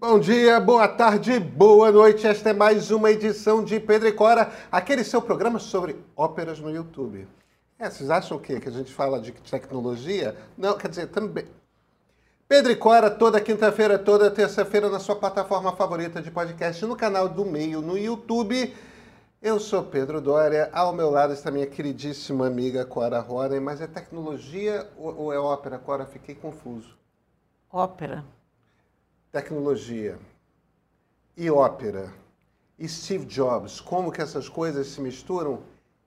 Bom dia, boa tarde, boa noite. Esta é mais uma edição de Pedro e Cora, aquele seu programa sobre óperas no YouTube. É, vocês acham o quê? Que a gente fala de tecnologia? Não, quer dizer, também. Pedro e Cora, toda quinta-feira, toda terça-feira, na sua plataforma favorita de podcast, no canal do Meio, no YouTube. Eu sou Pedro Dória, ao meu lado está minha queridíssima amiga Cora Ronen, mas é tecnologia ou é ópera, Cora? Fiquei confuso. Ópera tecnologia e ópera e Steve Jobs, como que essas coisas se misturam?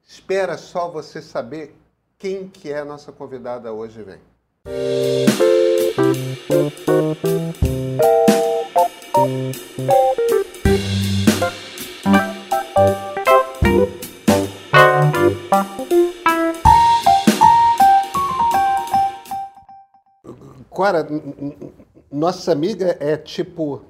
Espera só você saber quem que é a nossa convidada hoje vem. Cora, nossa amiga é tipo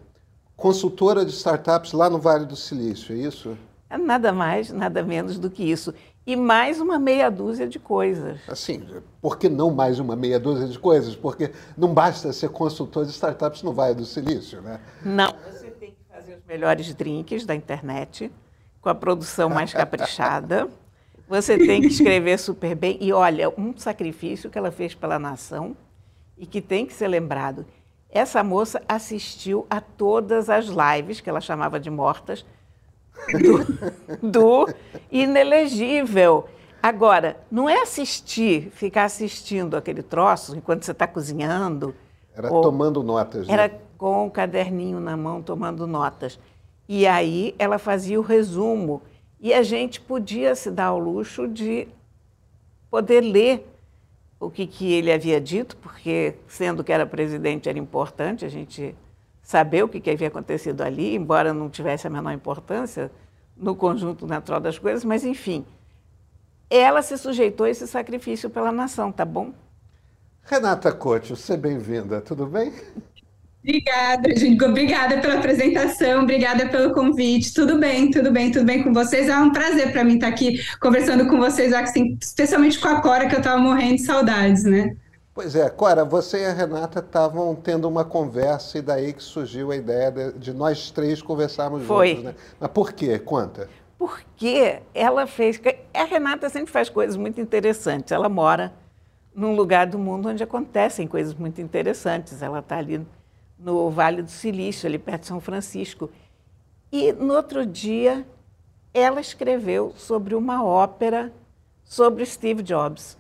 consultora de startups lá no Vale do Silício, é isso? É nada mais, nada menos do que isso. E mais uma meia dúzia de coisas. Assim, por que não mais uma meia dúzia de coisas? Porque não basta ser consultor de startups no Vale do Silício, né? Não, você tem que fazer os melhores drinks da internet, com a produção mais caprichada. Você tem que escrever super bem. E olha, um sacrifício que ela fez pela nação e que tem que ser lembrado essa moça assistiu a todas as lives, que ela chamava de mortas, do, do inelegível. Agora, não é assistir, ficar assistindo aquele troço enquanto você está cozinhando. Era ou, tomando notas. Era né? com o um caderninho na mão, tomando notas. E aí ela fazia o resumo. E a gente podia se dar ao luxo de poder ler o que, que ele havia dito, porque, sendo que era presidente, era importante a gente saber o que, que havia acontecido ali, embora não tivesse a menor importância no conjunto natural das coisas, mas, enfim, ela se sujeitou a esse sacrifício pela nação, tá bom? Renata Couto, seja bem-vinda, tudo bem? Obrigada, gente. Obrigada pela apresentação, obrigada pelo convite. Tudo bem, tudo bem, tudo bem com vocês. É um prazer para mim estar aqui conversando com vocês, assim, especialmente com a Cora, que eu estava morrendo de saudades, né? Pois é, Cora, você e a Renata estavam tendo uma conversa e daí que surgiu a ideia de, de nós três conversarmos Foi. juntos, né? Mas por quê? Conta. Porque ela fez. A Renata sempre faz coisas muito interessantes. Ela mora num lugar do mundo onde acontecem coisas muito interessantes. Ela está ali no Vale do Silício, ali perto de São Francisco. E no outro dia, ela escreveu sobre uma ópera sobre Steve Jobs.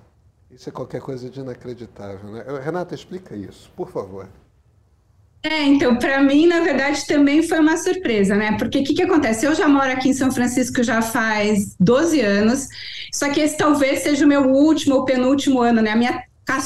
Isso é qualquer coisa de inacreditável, né? Renata, explica isso, por favor. É, então, para mim, na verdade, também foi uma surpresa, né? Porque o que, que acontece? Eu já moro aqui em São Francisco já faz 12 anos, só que esse talvez seja o meu último ou penúltimo ano, né? A minha,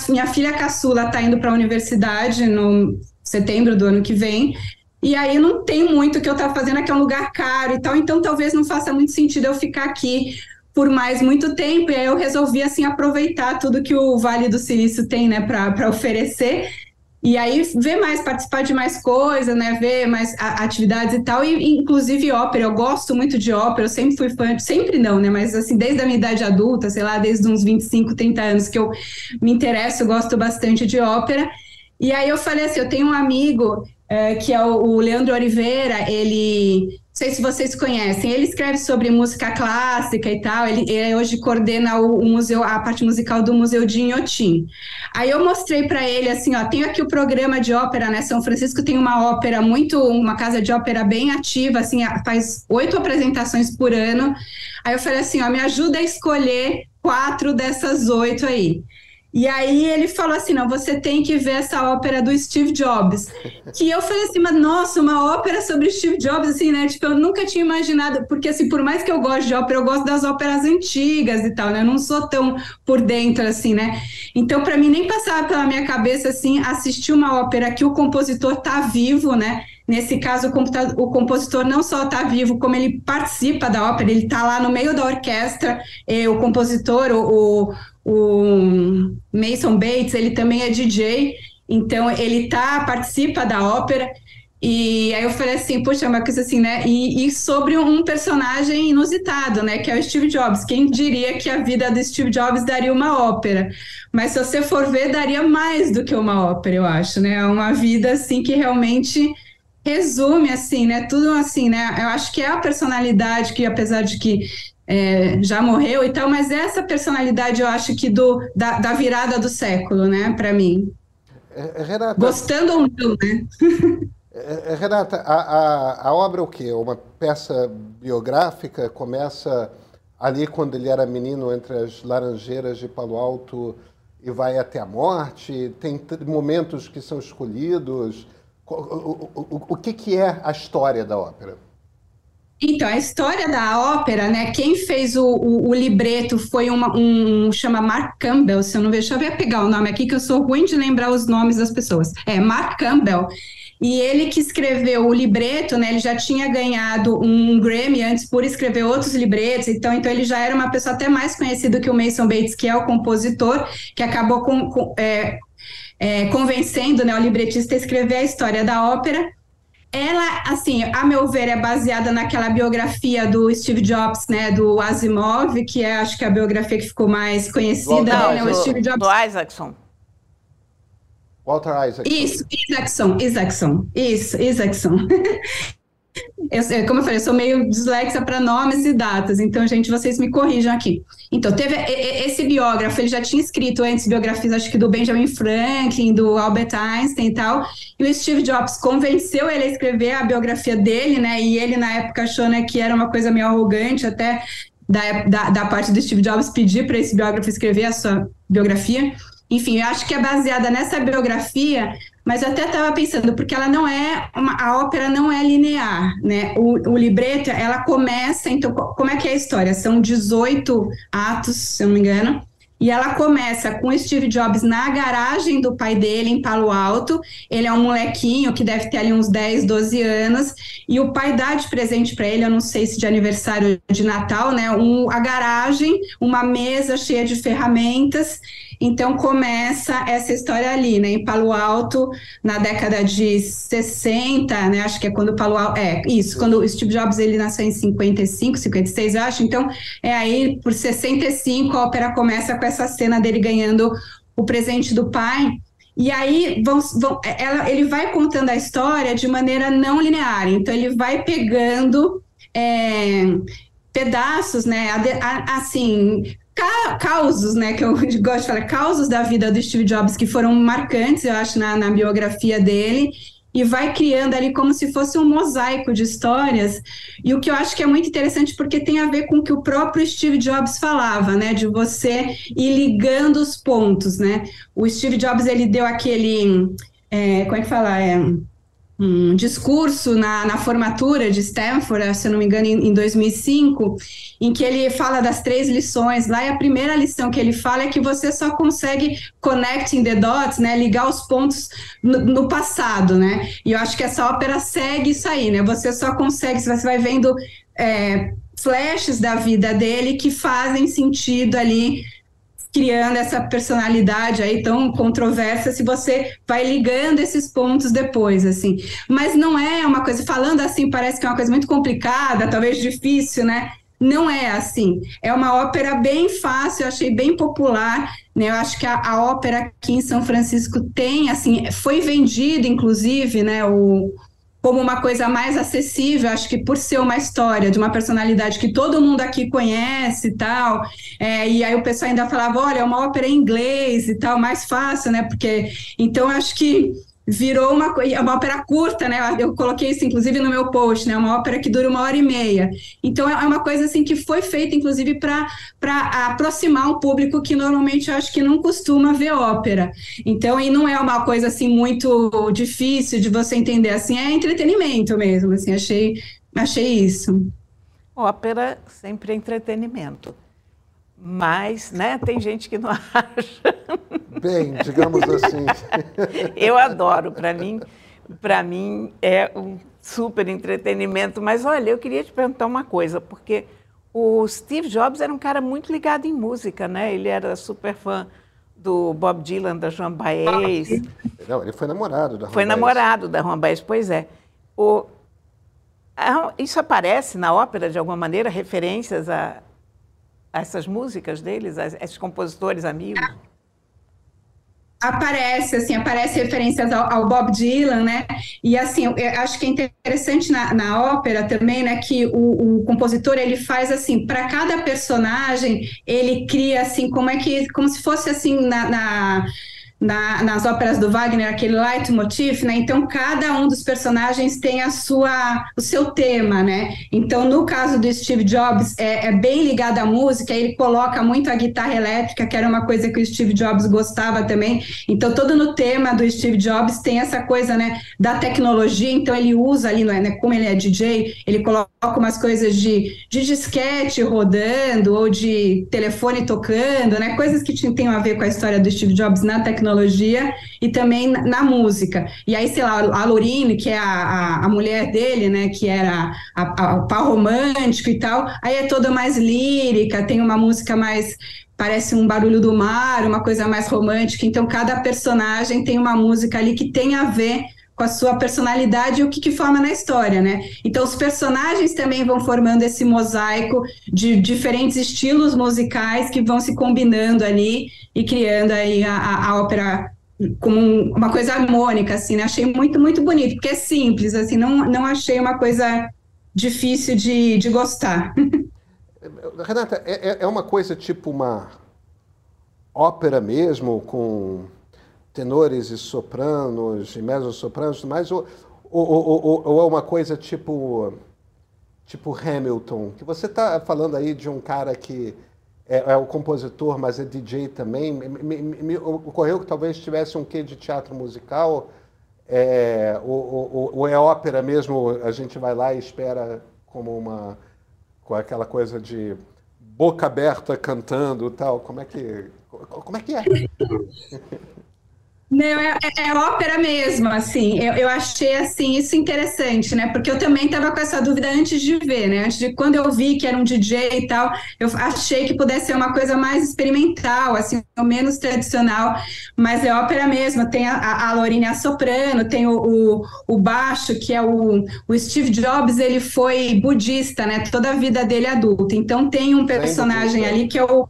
minha filha caçula está indo para a universidade no setembro do ano que vem. E aí não tem muito o que eu estar fazendo aqui, é um lugar caro e tal, então talvez não faça muito sentido eu ficar aqui por mais muito tempo. E aí eu resolvi assim aproveitar tudo que o Vale do Silício tem, né, para oferecer. E aí ver mais, participar de mais coisas, né, ver mais atividades e tal, e inclusive ópera. Eu gosto muito de ópera, eu sempre fui fã, sempre não, né, mas assim, desde a minha idade adulta, sei lá, desde uns 25, 30 anos que eu me interesso, eu gosto bastante de ópera. E aí eu falei assim, eu tenho um amigo é, que é o, o, Leandro Oliveira, ele, não sei se vocês conhecem, ele escreve sobre música clássica e tal, ele, ele hoje coordena o, o, museu, a parte musical do Museu de Inhotim. Aí eu mostrei para ele assim, ó, tenho aqui o programa de ópera, né, São Francisco tem uma ópera muito, uma casa de ópera bem ativa, assim, faz oito apresentações por ano. Aí eu falei assim, ó, me ajuda a escolher quatro dessas oito aí. E aí ele falou assim: não, você tem que ver essa ópera do Steve Jobs. Que eu falei assim, mas nossa, uma ópera sobre Steve Jobs, assim, né? Tipo, eu nunca tinha imaginado, porque assim, por mais que eu goste de ópera, eu gosto das óperas antigas e tal, né? Eu não sou tão por dentro assim, né? Então, para mim, nem passava pela minha cabeça assim, assistir uma ópera que o compositor tá vivo, né? Nesse caso, o, o compositor não só está vivo, como ele participa da ópera, ele está lá no meio da orquestra, o compositor, o, o Mason Bates, ele também é DJ, então ele tá, participa da ópera. E aí eu falei assim, puxa, uma coisa assim, né? E, e, sobre um personagem inusitado, né? Que é o Steve Jobs. Quem diria que a vida do Steve Jobs daria uma ópera? Mas se você for ver, daria mais do que uma ópera, eu acho, né? É uma vida assim que realmente resume assim, né? Tudo assim, né? Eu acho que é a personalidade que, apesar de que é, já morreu e tal, mas essa personalidade eu acho que do, da, da virada do século, né, para mim. É, é, Renata, Gostando ou não, né? É, Renata, a, a, a obra é o quê? Uma peça biográfica? Começa ali quando ele era menino entre as laranjeiras de Palo Alto e vai até a morte? Tem momentos que são escolhidos? O, o, o, que, que é a história da ópera? Então, a história da ópera, né? Quem fez o, o, o libreto foi uma, um, chama Mark Campbell, se eu não vejo, deixa eu pegar o nome aqui, que eu sou ruim de lembrar os nomes das pessoas. É, Mark Campbell. E ele que escreveu o libreto, né? Ele já tinha ganhado um Grammy antes por escrever outros libretos, então, então ele já era uma pessoa até mais conhecida que o Mason Bates, que é o compositor, que acabou com, com é, é, convencendo né, o libretista a escrever a história da ópera. Ela, assim, a meu ver, é baseada naquela biografia do Steve Jobs, né, do Asimov, que é, acho que é a biografia que ficou mais conhecida, Não, né, o Steve Jobs. Do Isaacson. Walter Isaacson. Isso, Isaacson, Isaacson, isso, Isaacson. Eu, como eu falei, eu sou meio dislexa para nomes e datas, então, gente, vocês me corrijam aqui. Então, teve esse biógrafo, ele já tinha escrito antes biografias, acho que do Benjamin Franklin, do Albert Einstein e tal, e o Steve Jobs convenceu ele a escrever a biografia dele, né, e ele na época achou, né, que era uma coisa meio arrogante até da, da, da parte do Steve Jobs pedir para esse biógrafo escrever a sua biografia. Enfim, eu acho que é baseada nessa biografia mas eu até estava pensando, porque ela não é, uma, a ópera não é linear, né? O, o, libreto, ela começa, então, como é que é a história? São 18 atos, se eu não me engano, e ela começa com Steve Jobs na garagem do pai dele, em Palo Alto. Ele é um molequinho que deve ter ali uns 10, 12 anos. E o pai dá de presente para ele, eu não sei se de aniversário de Natal, né? Um, a garagem, uma mesa cheia de ferramentas. Então começa essa história ali, né? Em Palo Alto, na década de 60, né? Acho que é quando Palo Alto. É, isso, quando o Steve Jobs ele nasceu em 55, 56, eu acho. Então, é aí, por 65, a ópera começa com essa cena dele ganhando o presente do pai. E aí vão, vão, ela, ele vai contando a história de maneira não linear. Então ele vai pegando é, pedaços, né? Assim, ca causos, né, que eu gosto de falar, causos da vida do Steve Jobs que foram marcantes, eu acho, na, na biografia dele, e vai criando ali como se fosse um mosaico de histórias. E o que eu acho que é muito interessante porque tem a ver com o que o próprio Steve Jobs falava, né, de você ir ligando os pontos, né? O Steve Jobs ele deu aquele, é, como é que fala, é um discurso na, na, formatura de Stanford, se eu não me engano, em, em 2005, em que ele fala das três lições. Lá, e a primeira lição que ele fala é que você só consegue connecting the dots, né, ligar os pontos no, no passado, né? E eu acho que essa ópera segue isso aí, né? Você só consegue, você vai vendo é, flashes da vida dele que fazem sentido ali criando essa personalidade aí tão controversa se você vai ligando esses pontos depois, assim. Mas não é uma coisa, falando assim, parece que é uma coisa muito complicada, talvez difícil, né? Não é assim. É uma ópera bem fácil, eu achei bem popular. Né? Eu acho que a, a ópera aqui em São Francisco tem, assim, foi vendida, inclusive, né? O, como uma coisa mais acessível, acho que por ser uma história de uma personalidade que todo mundo aqui conhece e tal, é, e aí o pessoal ainda falava, olha, é uma ópera em inglês e tal, mais fácil, né? Porque então acho que virou uma, uma ópera curta, né? Eu coloquei isso, inclusive, no meu post, né? Uma ópera que dura uma hora e meia. Então, é uma coisa, assim, que foi feita, inclusive, para aproximar um público que normalmente eu acho que não costuma ver ópera. Então, e não é uma coisa, assim, muito difícil de você entender, assim, é entretenimento mesmo, assim, achei, achei isso. Ópera sempre é entretenimento. Mas, né, tem gente que não acha. Bem, digamos assim. Eu adoro, para mim, para mim é um super entretenimento. Mas olha, eu queria te perguntar uma coisa, porque o Steve Jobs era um cara muito ligado em música, né? Ele era super fã do Bob Dylan, da Joan Baez. Não, ele foi namorado da Juan Foi Baez. namorado da Joan Baez, pois é. O, isso aparece na ópera, de alguma maneira, referências a, essas músicas deles, esses compositores amigos? aparece, assim, aparece referências ao, ao, Bob Dylan, né? E assim, acho que é interessante na, na ópera também, né, que o, o compositor ele faz assim, para cada personagem ele cria assim, como é que, como se fosse assim na, na na, nas óperas do Wagner, aquele leitmotiv, né? Então, cada um dos personagens tem a sua, o seu tema, né? Então, no caso do Steve Jobs, é, é, bem ligado à música, ele coloca muito a guitarra elétrica, que era uma coisa que o Steve Jobs gostava também. Então, todo no tema do Steve Jobs tem essa coisa, né, da tecnologia, então ele usa ali, né, como ele é DJ, ele coloca umas coisas de, de disquete rodando, ou de telefone tocando, né? Coisas que tinham a ver com a história do Steve Jobs na tecnologia, tecnologia e também na, música. E aí, sei lá, a Lorine, que é a, a, a mulher dele, né, que era o pau romântico e tal, aí é toda mais lírica, tem uma música mais parece um barulho do mar, uma coisa mais romântica. Então, cada personagem tem uma música ali que tem a ver com a sua personalidade e o que, que, forma na história, né? Então, os personagens também vão formando esse mosaico de diferentes estilos musicais que vão se combinando ali e criando aí a, a, a ópera como uma coisa harmônica, assim, né? Achei muito, muito bonito, porque é simples, assim, não, não achei uma coisa difícil de, de gostar. Renata, é, é uma coisa tipo uma ópera mesmo, com tenores e sopranos e mezzo-sopranos, mas ou, ou, ou, ou, é uma coisa tipo tipo Hamilton, que você está falando aí de um cara que é, é, o compositor, mas é DJ também. Me, me, me, ocorreu que talvez tivesse um quê de teatro musical, é, ou, ou, ou, é ópera mesmo, a gente vai lá e espera como uma com aquela coisa de boca aberta cantando tal. Como é que como é que é? Não, é, é, é, ópera mesmo, assim. Eu, eu achei assim isso interessante, né? Porque eu também estava com essa dúvida antes de ver, né? Antes de quando eu vi que era um DJ e tal, eu achei que pudesse ser uma coisa mais experimental, assim, menos tradicional. Mas é ópera mesmo. Tem a, a Lorine a soprano, tem o, o, o, baixo, que é o, o Steve Jobs, ele foi budista, né? Toda a vida dele adulta. Então tem um personagem ali que é o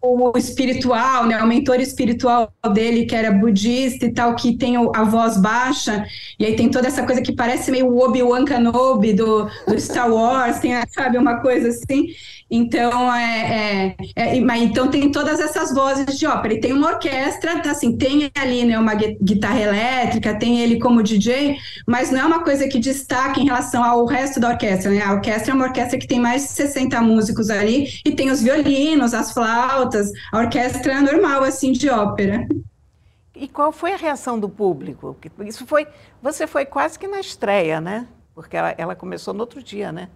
o espiritual, né, o mentor espiritual dele, que era budista e tal, que tem a voz baixa, e aí tem toda essa coisa que parece meio Obi-Wan Kenobi do, do Star Wars, tem, sabe, uma coisa assim. Então, é, é, é, mas, então tem todas essas vozes de ópera. E tem uma orquestra, tá, assim, tem ali né, uma guitarra elétrica, tem ele como DJ, mas não é uma coisa que destaca em relação ao resto da orquestra. Né? A orquestra é uma orquestra que tem mais de 60 músicos ali, e tem os violinos, as flautas, a orquestra é normal, assim, de ópera. E qual foi a reação do público? Isso foi, você foi quase que na estreia, né? Porque ela, ela começou no outro dia, né?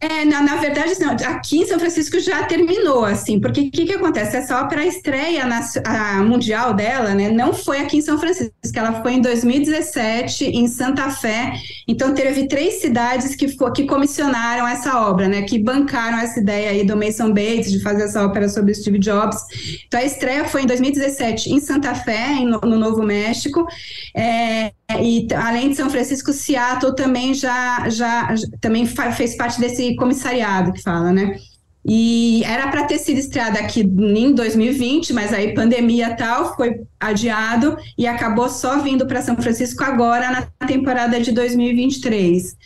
É, na, na verdade, não, aqui em São Francisco já terminou, assim, porque o que, que acontece? Essa ópera, a estreia na, a mundial dela, né, não foi aqui em São Francisco, ela foi em 2017, em Santa Fé, então teve três cidades que, que comissionaram essa obra, né, que bancaram essa ideia aí do Mason Bates de fazer essa ópera sobre Steve Jobs. Então a estreia foi em 2017 em Santa Fé, no, no Novo México, é, e além de São Francisco, Seattle também já, já também fez parte desse comissariado que fala, né? E era para ter sido estreada aqui em 2020, mas aí pandemia tal foi adiado e acabou só vindo para São Francisco agora na temporada de 2023.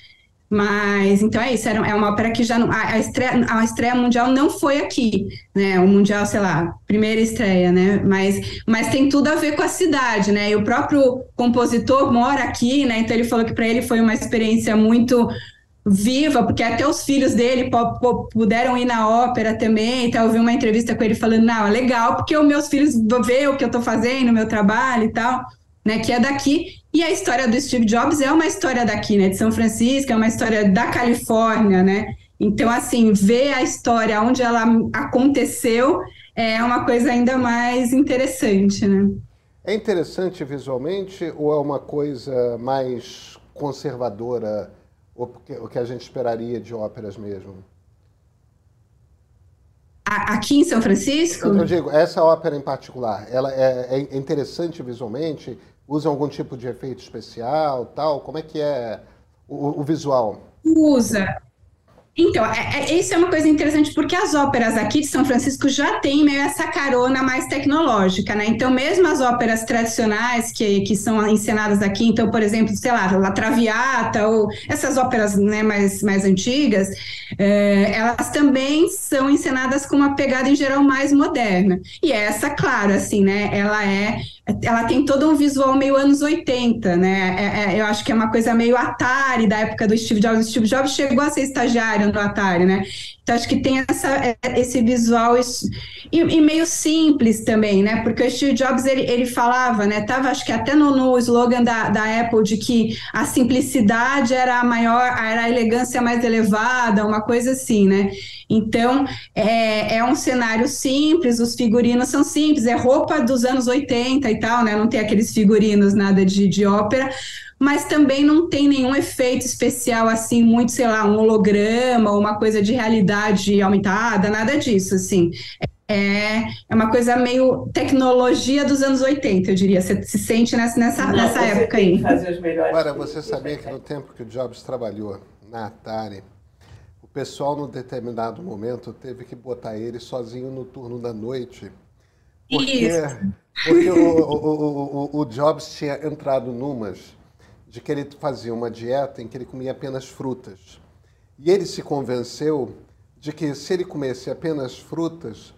Mas, então é isso, era, é uma ópera que já não, a, a, estreia, a estreia mundial não foi aqui, né, o mundial, sei lá, primeira estreia, né, mas, mas tem tudo a ver com a cidade, né, e o próprio compositor mora aqui, né, então ele falou que para ele foi uma experiência muito viva, porque até os filhos dele puderam ir na ópera também, então eu vi uma entrevista com ele falando, não, é legal, porque os meus filhos ver o que eu estou fazendo, o meu trabalho e tal, né, que é daqui, e a história do Steve Jobs é uma história daqui, né, de São Francisco, é uma história da Califórnia, né? Então, assim, ver a história onde ela aconteceu é uma coisa ainda mais interessante, né? É interessante visualmente ou é uma coisa mais conservadora, ou o que a gente esperaria de óperas mesmo? Aqui em São Francisco? Eu digo, essa ópera em particular, ela é, é interessante visualmente? Usam algum tipo de efeito especial, tal? Como é que é o, o visual? Usa. Então, é, é, isso é uma coisa interessante, porque as óperas aqui de São Francisco já têm meio essa carona mais tecnológica, né? Então, mesmo as óperas tradicionais que, que são encenadas aqui, então, por exemplo, sei lá, La Traviata, ou essas óperas né, mais, mais antigas, é, elas também são encenadas com uma pegada, em geral, mais moderna. E essa, claro, assim, né? Ela é ela tem todo um visual meio anos 80, né? É, é, eu acho que é uma coisa meio Atari da época do Steve Jobs. O Steve Jobs chegou a ser estagiário no Atari, né? Então acho que tem essa, é, esse visual e, e, meio simples também, né? Porque o Steve Jobs ele, ele falava, né? Tava acho que até no, no slogan da, da Apple de que a simplicidade era a maior, era a elegância mais elevada, uma coisa assim, né? Então, é, é um cenário simples, os figurinos são simples, é roupa dos anos 80 e tal, né? Não tem aqueles figurinos, nada de, de ópera, mas também não tem nenhum efeito especial, assim, muito, sei lá, um holograma, uma coisa de realidade aumentada, nada disso, assim. É, é uma coisa meio tecnologia dos anos 80, eu diria. Você se sente nessa, nessa, não, nessa época aí. Agora, você sabia que no tempo que o Jobs trabalhou na Atari, pessoal, num determinado momento, teve que botar ele sozinho no turno da noite. Porque, porque o, o, o, o, Jobs tinha entrado numas de que ele fazia uma dieta em que ele comia apenas frutas. E ele se convenceu de que se ele comesse apenas frutas,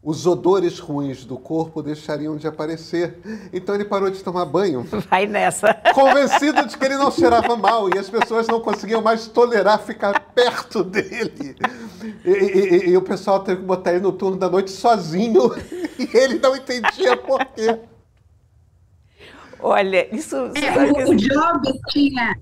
os odores ruins do corpo deixariam de aparecer. Então ele parou de tomar banho. Vai nessa. Convencido de que ele não cheirava mal e as pessoas não conseguiam mais tolerar ficar perto dele. E, e, e o pessoal teve que botar ele no turno da noite sozinho e ele não entendia por quê. Olha, isso. É, o, o Jobs tinha,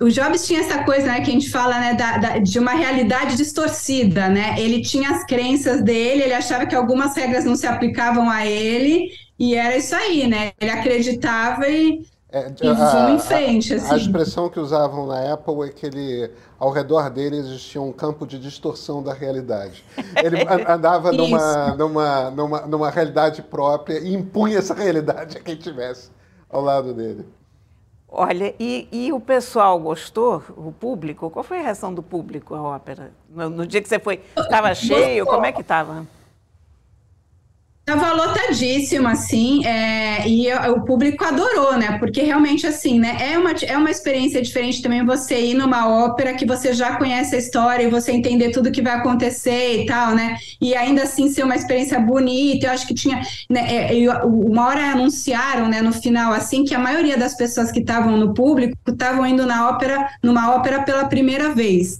o Jobs tinha essa coisa, né, que a gente fala, né, da, da, de uma realidade distorcida, né? Ele tinha as crenças dele, ele achava que algumas regras não se aplicavam a ele, e era isso aí, né? Ele acreditava e, é, e a, em frente, a, assim. A expressão que usavam na Apple é que ele, ao redor dele existia um campo de distorção da realidade. Ele andava numa, numa, numa, numa realidade própria e impunha essa realidade a quem tivesse ao lado dele. Olha, e, e, o pessoal gostou? O público? Qual foi a reação do público à ópera? No, no dia que você foi, estava cheio? Como é que estava? Tava lotadíssimo, assim, é, e o público adorou, né? Porque realmente, assim, né? É uma, é uma experiência diferente também você ir numa ópera que você já conhece a história e você entender tudo que vai acontecer e tal, né? E ainda assim ser uma experiência bonita. Eu acho que tinha. Né, é, uma hora anunciaram, né, no final, assim, que a maioria das pessoas que estavam no público estavam indo na ópera, numa ópera pela primeira vez.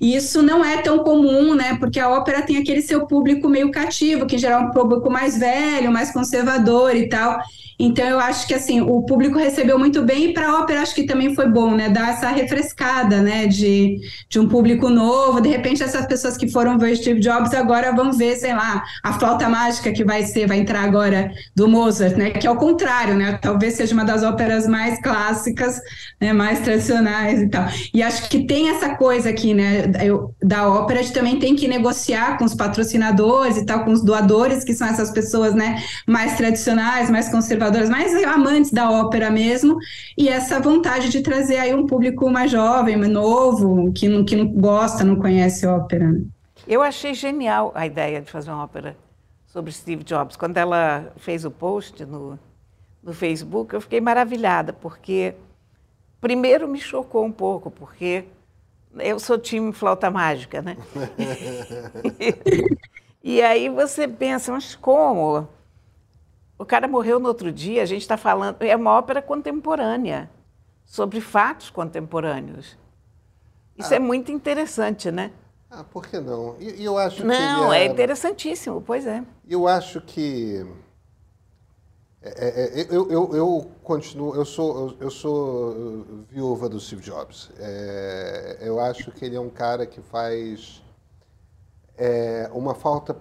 E isso não é tão comum, né? Porque a ópera tem aquele seu público meio cativo, que em geral é um público mais velho, mais conservador e tal. Então eu acho que assim, o público recebeu muito bem e para a ópera acho que também foi bom, né? Dar essa refrescada, né? De, de um público novo. De repente, essas pessoas que foram ver Steve Jobs agora vão ver, sei lá, a flauta mágica que vai ser, vai entrar agora do Mozart, né? Que é o contrário, né? Talvez seja uma das óperas mais clássicas, né? mais tradicionais e tal. E acho que tem essa coisa aqui, né? Eu, da ópera, a gente também tem que negociar com os patrocinadores e tal, com os doadores, que são essas pessoas, né? Mais tradicionais, mais conservadoras conservadoras, mais amantes da ópera mesmo, e essa vontade de trazer aí um público mais jovem, mais novo, que não, que não gosta, não conhece ópera. Eu achei genial a ideia de fazer uma ópera sobre Steve Jobs. Quando ela fez o post no, no Facebook, eu fiquei maravilhada, porque primeiro me chocou um pouco, porque eu sou time flauta mágica, né? e, e aí você pensa, mas como? O cara morreu no outro dia, a gente está falando. É uma ópera contemporânea, sobre fatos contemporâneos. Isso é ah. é muito interessante, né? Ah, por que não? E eu acho não, que. é... é interessantíssimo, pois é. Eu acho que. É, é, é eu, eu, eu, continuo, eu sou, eu sou viúva do Steve Jobs. É, eu acho que ele é um cara que faz é, uma falta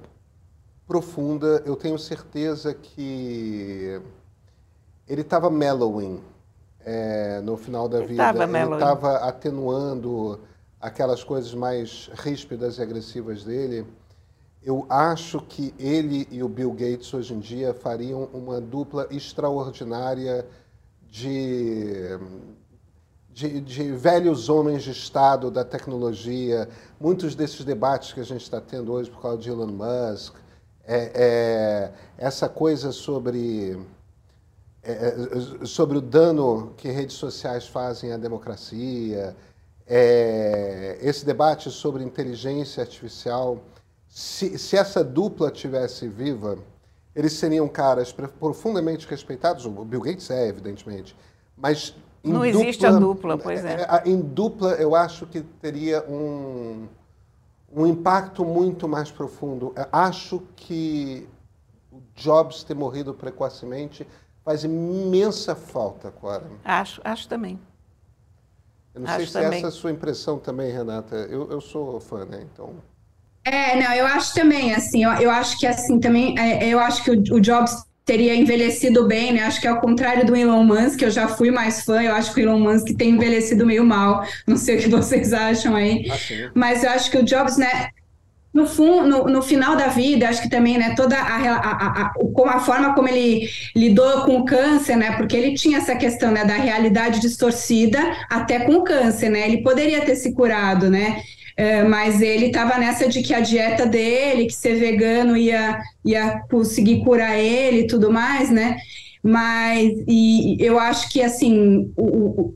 profunda. Eu tenho certeza que ele estava mellowing é, no final da ele vida. ele estava atenuando aquelas coisas mais ríspidas e agressivas dele. Eu acho que ele e o Bill Gates hoje em dia fariam uma dupla extraordinária de, de, de, velhos homens de Estado da tecnologia, muitos desses debates que a gente está tendo hoje por causa de Elon Musk, é, é, essa coisa sobre, é, é sobre o dano que redes sociais fazem à democracia, é, esse debate sobre inteligência artificial, se, se essa dupla tivesse viva, eles seriam caras profundamente respeitados, o Bill Gates é, evidentemente, mas não dupla, existe a dupla, pois é. é. Em dupla, eu acho que teria um, um impacto muito mais profundo. Eu acho que o Jobs ter morrido precocemente faz imensa falta, Cora. Acho, acho também. Eu não acho sei se também. essa é a sua impressão também, Renata. Eu, eu sou fã, né? Então. É, não, eu acho também, assim, eu, eu acho que assim também, é, eu acho que o, o Jobs teria envelhecido bem, né? Acho que ao contrário do Elon Musk, eu já fui mais fã, eu acho que o Elon Musk tem envelhecido meio mal. Não sei o que vocês acham aí. Ah, mas eu acho que o Jobs, né? No, fundo, no, no, final da vida, acho que também, né, toda a, a, a, a, forma como ele lidou com o câncer, né, porque ele tinha essa questão, né, da realidade distorcida até com o câncer, né, ele poderia ter se curado, né, é, mas ele estava nessa de que a dieta dele, que ser vegano ia, ia conseguir curar ele e tudo mais, né? Mas e eu acho que assim o, o,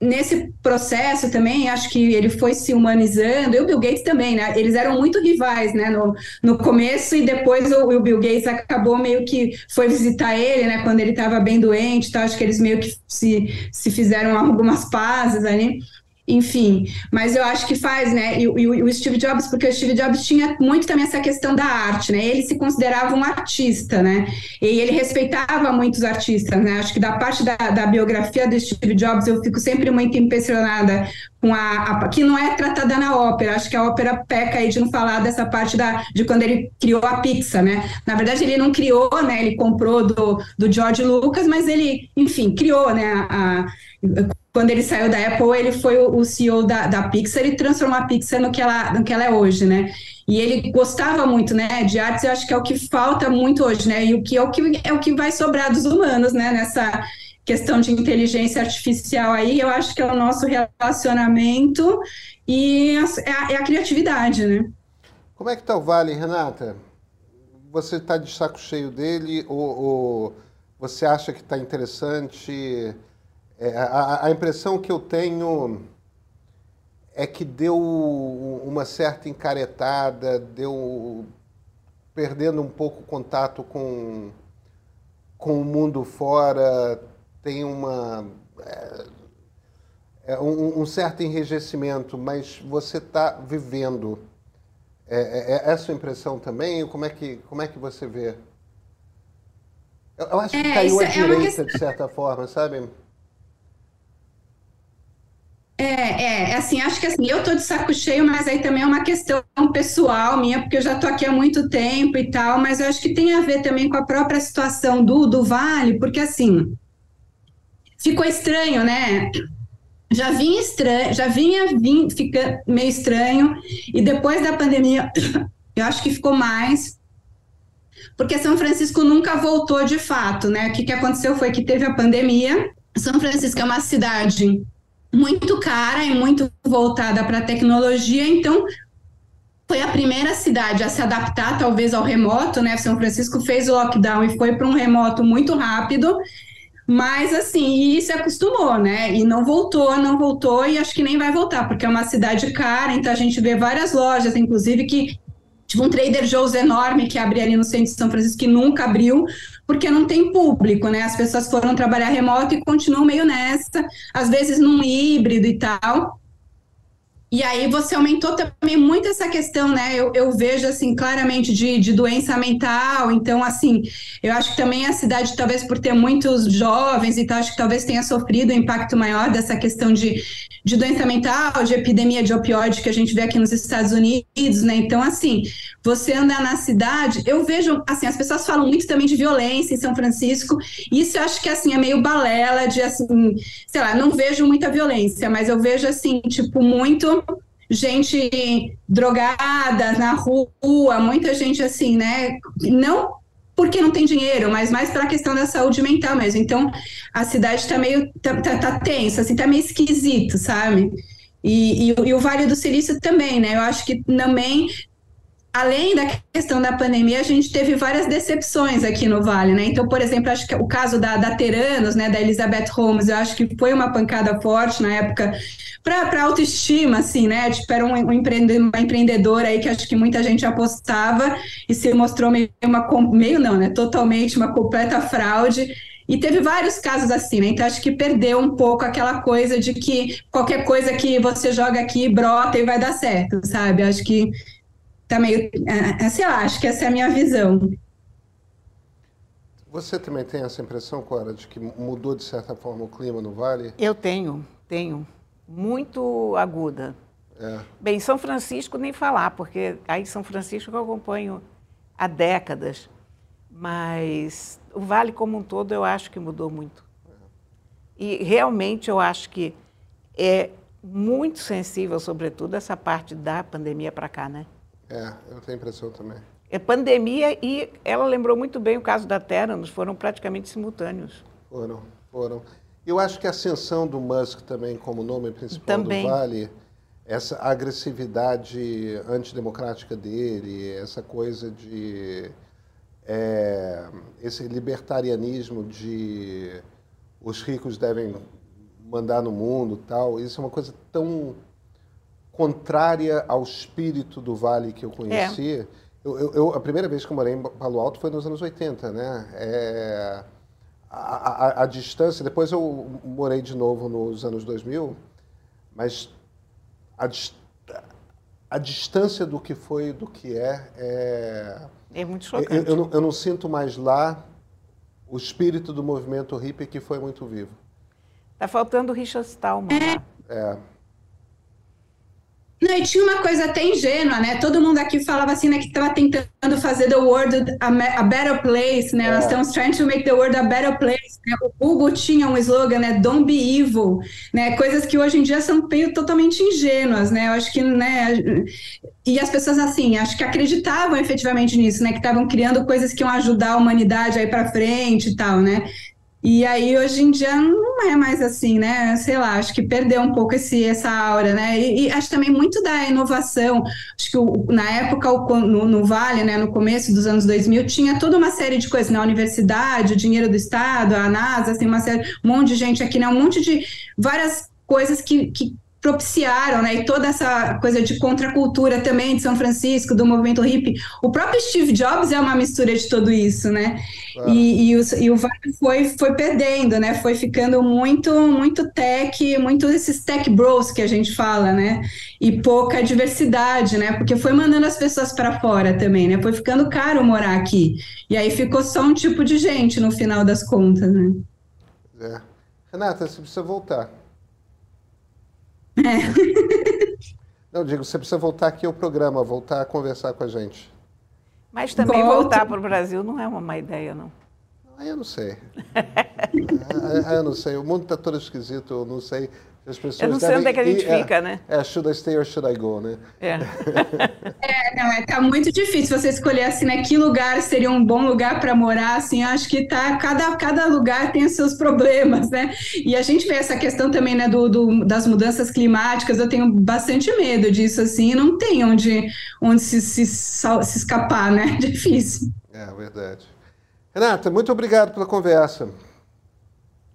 nesse processo também, acho que ele foi se humanizando, e o Bill Gates também, né? Eles eram muito rivais, né? No, no começo, e depois o, o Bill Gates acabou meio que foi visitar ele, né? Quando ele estava bem doente, então acho que eles meio que se, se fizeram algumas pazes ali enfim, mas eu acho que faz, né? E, e, o Steve Jobs, porque o Steve Jobs tinha muito também essa questão da arte, né? Ele se considerava um artista, né? E ele respeitava muitos artistas, né? Acho que da parte da, da biografia do Steve Jobs eu fico sempre muito impressionada com a, a, que não é tratada na ópera. Acho que a ópera peca aí de não falar dessa parte da, de quando ele criou a Pixar, né? Na verdade, ele não criou, né? Ele comprou do, do George Lucas, mas ele, enfim, criou, né? A, quando ele saiu da Apple, ele foi o CEO da, da Pixar e transformou a Pixar no que, ela, no que ela é hoje, né? E ele gostava muito, né, de artes, eu acho que é o que falta muito hoje, né? E o que é o que, é o que vai sobrar dos humanos, né, nessa questão de inteligência artificial aí, eu acho que é o nosso relacionamento e é a, é a criatividade, né? Como é que tá o Vale, Renata? Você está de saco cheio dele ou, ou você acha que está interessante? É, a, a, impressão que eu tenho é que deu uma certa encaretada, deu perdendo um pouco o contato com, com o mundo fora, tem uma é, é um, um, certo enrijecimento, mas você está vivendo. É, é, é, essa a impressão também? Como é que, como é que você vê? Eu, eu acho que é, caiu à direita, de certa forma, sabe? É, é, é, assim, acho que assim, eu tô de saco cheio, mas aí também é uma questão pessoal minha, porque eu já tô aqui há muito tempo e tal, mas eu acho que tem a ver também com a própria situação do, do Vale, porque assim, ficou estranho, né? Já vinha estranho, já vinha vim, fica meio estranho, e depois da pandemia, eu acho que ficou mais, porque São Francisco nunca voltou de fato, né? O que, que aconteceu foi que teve a pandemia, São Francisco é uma cidade muito cara e muito voltada para a tecnologia, então foi a primeira cidade a se adaptar talvez ao remoto, né? São Francisco fez o lockdown e foi para um remoto muito rápido, mas assim, e se acostumou, né? E não voltou, não voltou e acho que nem vai voltar, porque é uma cidade cara, então a gente vê várias lojas, inclusive que Tipo um Trader Joe's enorme que abriu ali no centro de São Francisco, que nunca abriu, porque não tem público, né? As pessoas foram trabalhar remoto e continuam meio nessa, às vezes num híbrido e tal. E aí você aumentou também muito essa questão, né? Eu, eu vejo, assim, claramente de, de doença mental. Então, assim, eu acho que também a cidade, talvez por ter muitos jovens e tal, acho que talvez tenha sofrido um impacto maior dessa questão de, de doença mental, de epidemia de opioide que a gente vê aqui nos Estados Unidos, né? Então, assim, você andar na cidade, eu vejo, assim, as pessoas falam muito também de violência em São Francisco. Isso eu acho que, assim, é meio balela de, assim, sei lá, não vejo muita violência, mas eu vejo, assim, tipo, muito gente drogada na rua, muita gente assim, né? Não porque não tem dinheiro, mas mais pela questão da saúde mental mesmo. Então, a cidade está meio tá, tá, tá, tensa, assim, tá meio esquisito, sabe? E, e, e, o Vale do Silício também, né? Eu acho que também além da questão da pandemia, a gente teve várias decepções aqui no Vale, né? Então, por exemplo, acho que o caso da, da Teranos, né, da Elizabeth Holmes, eu acho que foi uma pancada forte na época para autoestima, assim, né? Tipo, era um, um empreendedor, uma empreendedora aí que acho que muita gente apostava e se mostrou meio, uma, meio não, né? Totalmente uma completa fraude. E teve vários casos assim, né? Então acho que perdeu um pouco aquela coisa de que qualquer coisa que você joga aqui brota e vai dar certo, sabe? Acho que tá meio. É, é, sei lá, acho que essa é a minha visão. Você também tem essa impressão, Cora, de que mudou de certa forma o clima no Vale? Eu tenho, tenho. Muito aguda. É. Bem, São Francisco nem falar, porque aí São Francisco eu acompanho há décadas. Mas o Vale como um todo eu acho que mudou muito. É. E realmente eu acho que é muito sensível, sobretudo, essa parte da pandemia para cá, né? É, eu tenho a impressão também. É pandemia e ela lembrou muito bem o caso da Terranos, foram praticamente simultâneos. Foram, foram. Eu acho que a ascensão do Musk também como nome principal também. do Vale, essa agressividade antidemocrática dele, essa coisa de... É, esse libertarianismo de os ricos devem mandar no mundo tal, isso é uma coisa tão contrária ao espírito do Vale que eu conheci. É. Eu, eu, eu, a primeira vez que eu morei em Palo Alto foi nos anos 80, né? É, a, a, a, distância, depois eu morei de novo nos anos 2000, mas a, a distância do que foi do que é... É, é muito chocante. Eu, eu, não, eu não sinto mais lá o espírito do movimento hippie que foi muito vivo. Tá faltando o Richard Stallman lá. É. Não, e tinha uma coisa até ingênua, né? Todo mundo aqui falava assim, né, que estava tentando fazer the world a, a better place, né? É. Nós estamos trying to make the world a better place. Né? O Hugo tinha um slogan, né? Don't be evil, né? Coisas que hoje em dia são meio totalmente ingênuas, né? Eu acho que, né? E as pessoas assim, acho que acreditavam efetivamente nisso, né? Que estavam criando coisas que iam ajudar a humanidade aí para frente e tal, né? E aí, hoje em dia, não é mais assim, né? Sei lá, acho que perdeu um pouco esse, essa aura, né? E, e acho também muito da inovação. Acho que o, na época, o, no, no, Vale, né, no começo dos anos 2000, tinha toda uma série de coisas na universidade, o dinheiro do Estado, a NASA, assim, uma série, um monte de gente aqui, né? Um monte de várias coisas que, que propiciaram, né? E toda essa coisa de contracultura também de São Francisco, do movimento hippie. O próprio Steve Jobs é uma mistura de tudo isso, né? Claro. E, e, o, e o Vale foi, foi perdendo, né? Foi ficando muito, muito tech, muito esses tech bros que a gente fala, né? E pouca diversidade, né? Porque foi mandando as pessoas para fora também, né? Foi ficando caro morar aqui. E aí ficou só um tipo de gente no final das contas, né? É. Renata, você precisa voltar. É. Não, digo, você precisa voltar aqui ao programa, voltar a conversar com a gente. Mas também Volta. voltar para o Brasil não é uma má ideia, não. Ah, eu não sei. ah, eu não sei. O mundo está todo esquisito, eu não sei. As pessoas eu não sei onde é que a gente fica, é, né? É, should I stay or should I go, né? É. é, não, é, tá muito difícil você escolher, assim, né, que lugar seria um bom lugar para morar, assim, acho que tá, cada, cada lugar tem os seus problemas, né? E a gente vê essa questão também, né, do, do das mudanças climáticas, eu tenho bastante medo disso, assim, não tem onde, onde se, se, se escapar, né? Difícil. É, verdade. Renata, muito obrigado pela conversa.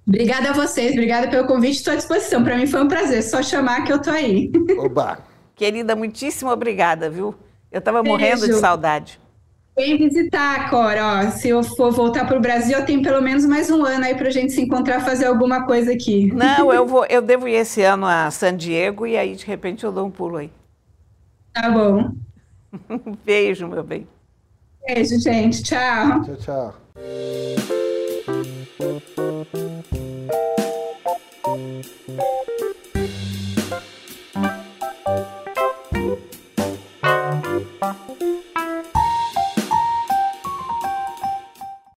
Obrigada a vocês, obrigada pelo convite, estou à disposição. Para mim foi um prazer, só chamar que eu estou aí. Oba! Querida, muitíssimo obrigada, viu? Eu estava morrendo de saudade. Vem visitar, Cora. Ó, se eu for voltar para o Brasil, eu tenho pelo menos mais um ano aí para a gente se encontrar, fazer alguma coisa aqui. Não, eu vou, eu devo ir esse ano a San Diego e aí de repente eu dou um pulo aí. Tá bom. Beijo, meu bem. Beijo, gente. Tchau. Tchau, tchau. thank you